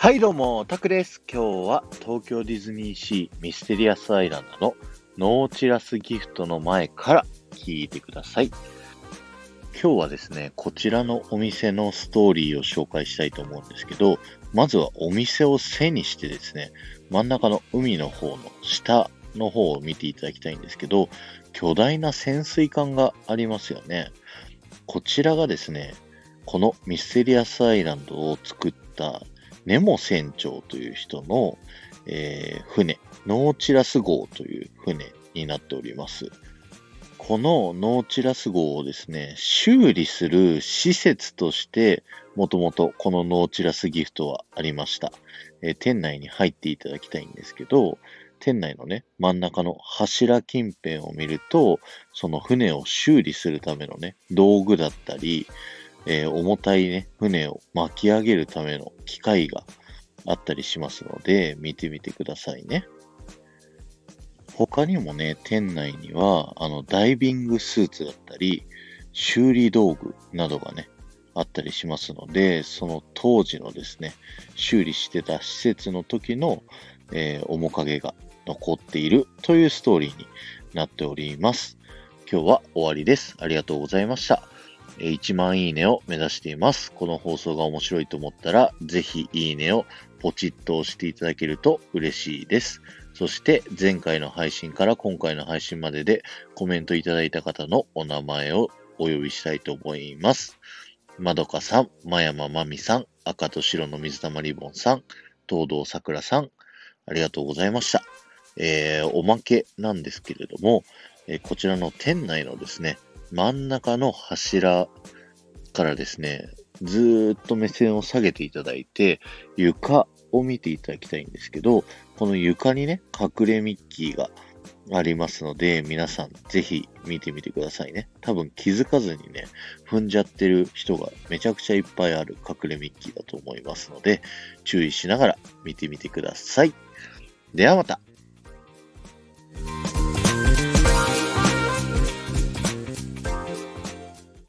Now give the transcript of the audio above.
はいどうも、タクです。今日は東京ディズニーシーミステリアスアイランドのノーチラスギフトの前から聞いてください。今日はですね、こちらのお店のストーリーを紹介したいと思うんですけど、まずはお店を背にしてですね、真ん中の海の方の下の方を見ていただきたいんですけど、巨大な潜水艦がありますよね。こちらがですね、このミステリアスアイランドを作ったネモ船長という人の、えー、船、ノーチラス号という船になっております。このノーチラス号をですね、修理する施設として、もともとこのノーチラスギフトはありました。えー、店内に入っていただきたいんですけど、店内のね、真ん中の柱近辺を見ると、その船を修理するためのね、道具だったり、えー、重たいね、船を巻き上げるための機械があったりしますので、見てみてくださいね。他にもね、店内には、あの、ダイビングスーツだったり、修理道具などがね、あったりしますので、その当時のですね、修理してた施設の時の、えー、面影が残っているというストーリーになっております。今日は終わりです。ありがとうございました。1万いいねを目指しています。この放送が面白いと思ったら、ぜひいいねをポチッと押していただけると嬉しいです。そして前回の配信から今回の配信まででコメントいただいた方のお名前をお呼びしたいと思います。まどかさん、まやままみさん、赤と白の水玉リボンさん、東堂さくらさん、ありがとうございました。えー、おまけなんですけれども、えー、こちらの店内のですね、真ん中の柱からですね、ずっと目線を下げていただいて、床を見ていただきたいんですけど、この床にね、隠れミッキーがありますので、皆さんぜひ見てみてくださいね。多分気づかずにね、踏んじゃってる人がめちゃくちゃいっぱいある隠れミッキーだと思いますので、注意しながら見てみてください。ではまた。